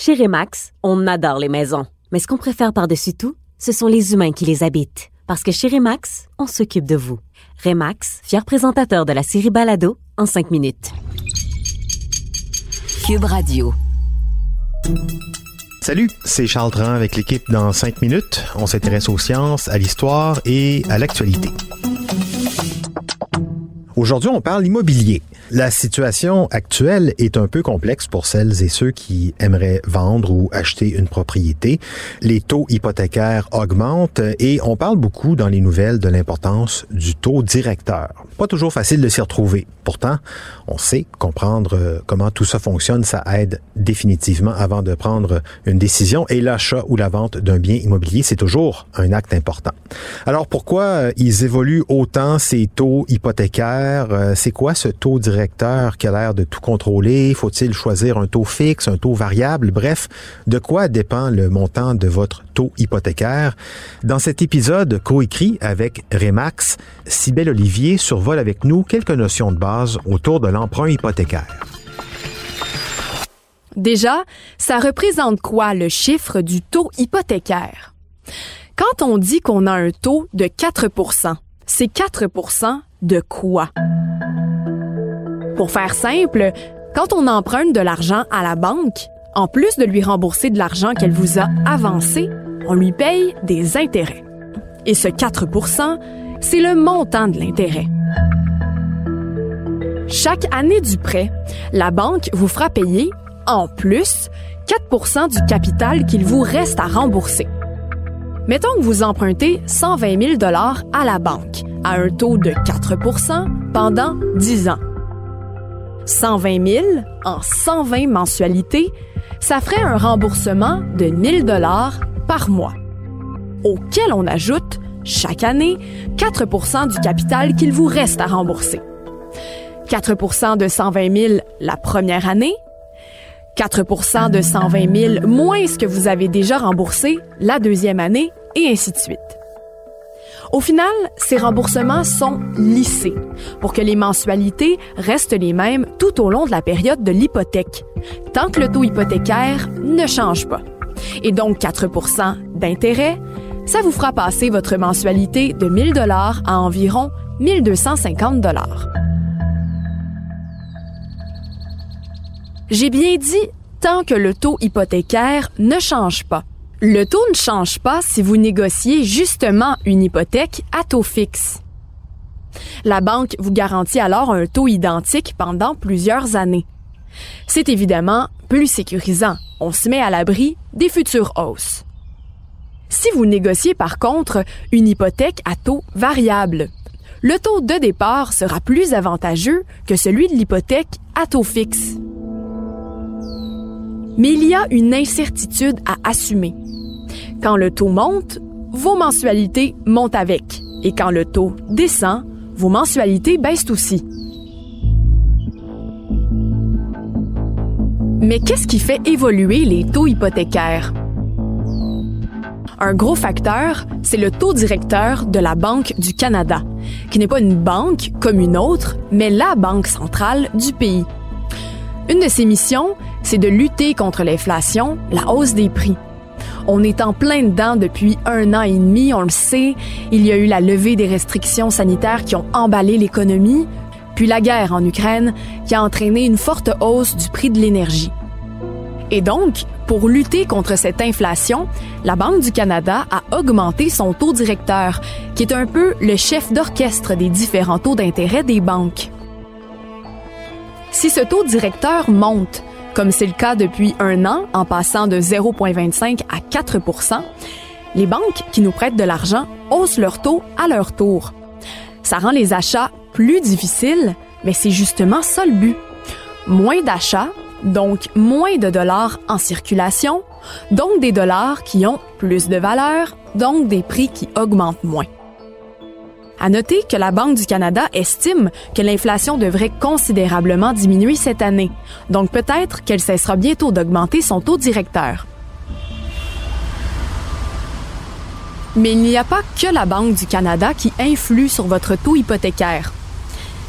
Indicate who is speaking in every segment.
Speaker 1: Chez Remax, on adore les maisons. Mais ce qu'on préfère par-dessus tout, ce sont les humains qui les habitent. Parce que chez Remax, on s'occupe de vous. Remax, fier présentateur de la série Balado, en 5 minutes.
Speaker 2: Cube Radio.
Speaker 3: Salut, c'est Charles Tran avec l'équipe dans 5 minutes. On s'intéresse aux sciences, à l'histoire et à l'actualité. Aujourd'hui, on parle immobilier. La situation actuelle est un peu complexe pour celles et ceux qui aimeraient vendre ou acheter une propriété. Les taux hypothécaires augmentent et on parle beaucoup dans les nouvelles de l'importance du taux directeur. Pas toujours facile de s'y retrouver. Pourtant, on sait comprendre euh, comment tout ça fonctionne, ça aide définitivement avant de prendre une décision et l'achat ou la vente d'un bien immobilier, c'est toujours un acte important. Alors pourquoi euh, ils évoluent autant ces taux hypothécaires? Euh, c'est quoi ce taux directeur qui a l'air de tout contrôler? Faut-il choisir un taux fixe, un taux variable? Bref, de quoi dépend le montant de votre taux hypothécaire? Dans cet épisode coécrit avec Remax, Sybelle Olivier survole avec nous quelques notions de base autour de l'emprunt hypothécaire.
Speaker 4: Déjà, ça représente quoi le chiffre du taux hypothécaire? Quand on dit qu'on a un taux de 4% c'est 4% de quoi? Pour faire simple, quand on emprunte de l'argent à la banque, en plus de lui rembourser de l'argent qu'elle vous a avancé, on lui paye des intérêts. Et ce 4 c'est le montant de l'intérêt. Chaque année du prêt, la banque vous fera payer, en plus, 4 du capital qu'il vous reste à rembourser. Mettons que vous empruntez 120 000 à la banque à un taux de 4 pendant 10 ans. 120 000 en 120 mensualités, ça ferait un remboursement de 1000 dollars par mois, auquel on ajoute chaque année 4% du capital qu'il vous reste à rembourser. 4% de 120 000 la première année, 4% de 120 000 moins ce que vous avez déjà remboursé la deuxième année, et ainsi de suite. Au final, ces remboursements sont lissés pour que les mensualités restent les mêmes tout au long de la période de l'hypothèque, tant que le taux hypothécaire ne change pas. Et donc 4% d'intérêt, ça vous fera passer votre mensualité de 1000 dollars à environ 1250 dollars. J'ai bien dit tant que le taux hypothécaire ne change pas. Le taux ne change pas si vous négociez justement une hypothèque à taux fixe. La banque vous garantit alors un taux identique pendant plusieurs années. C'est évidemment plus sécurisant. On se met à l'abri des futures hausses. Si vous négociez par contre une hypothèque à taux variable, le taux de départ sera plus avantageux que celui de l'hypothèque à taux fixe. Mais il y a une incertitude à assumer. Quand le taux monte, vos mensualités montent avec. Et quand le taux descend, vos mensualités baissent aussi. Mais qu'est-ce qui fait évoluer les taux hypothécaires? Un gros facteur, c'est le taux directeur de la Banque du Canada, qui n'est pas une banque comme une autre, mais la banque centrale du pays. Une de ses missions, c'est de lutter contre l'inflation, la hausse des prix. On est en plein dedans depuis un an et demi, on le sait. Il y a eu la levée des restrictions sanitaires qui ont emballé l'économie, puis la guerre en Ukraine qui a entraîné une forte hausse du prix de l'énergie. Et donc, pour lutter contre cette inflation, la Banque du Canada a augmenté son taux directeur, qui est un peu le chef d'orchestre des différents taux d'intérêt des banques. Si ce taux directeur monte, comme c'est le cas depuis un an, en passant de 0,25 à 4 les banques qui nous prêtent de l'argent haussent leur taux à leur tour. Ça rend les achats plus difficiles, mais c'est justement ça le but. Moins d'achats, donc moins de dollars en circulation, donc des dollars qui ont plus de valeur, donc des prix qui augmentent moins. À noter que la Banque du Canada estime que l'inflation devrait considérablement diminuer cette année, donc peut-être qu'elle cessera bientôt d'augmenter son taux directeur. Mais il n'y a pas que la Banque du Canada qui influe sur votre taux hypothécaire.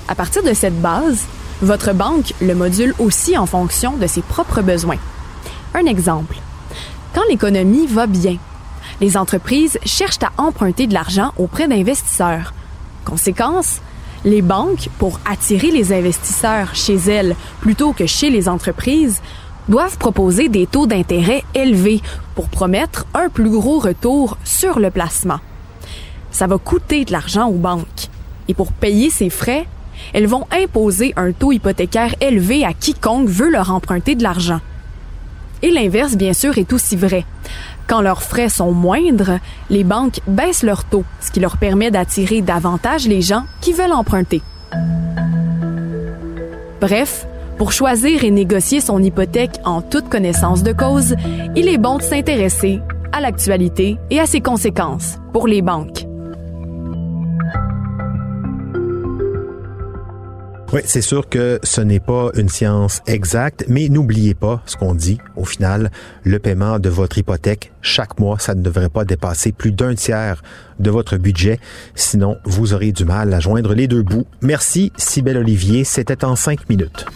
Speaker 4: À partir de cette base, votre banque le module aussi en fonction de ses propres besoins. Un exemple. Quand l'économie va bien, les entreprises cherchent à emprunter de l'argent auprès d'investisseurs. Conséquence, les banques, pour attirer les investisseurs chez elles plutôt que chez les entreprises, doivent proposer des taux d'intérêt élevés pour promettre un plus gros retour sur le placement. Ça va coûter de l'argent aux banques. Et pour payer ces frais, elles vont imposer un taux hypothécaire élevé à quiconque veut leur emprunter de l'argent. Et l'inverse, bien sûr, est aussi vrai. Quand leurs frais sont moindres, les banques baissent leurs taux, ce qui leur permet d'attirer davantage les gens qui veulent emprunter. Bref, pour choisir et négocier son hypothèque en toute connaissance de cause, il est bon de s'intéresser à l'actualité et à ses conséquences pour les banques.
Speaker 3: Oui, c'est sûr que ce n'est pas une science exacte, mais n'oubliez pas ce qu'on dit. Au final, le paiement de votre hypothèque chaque mois, ça ne devrait pas dépasser plus d'un tiers de votre budget. Sinon, vous aurez du mal à joindre les deux bouts. Merci, Sybelle Olivier. C'était en cinq minutes.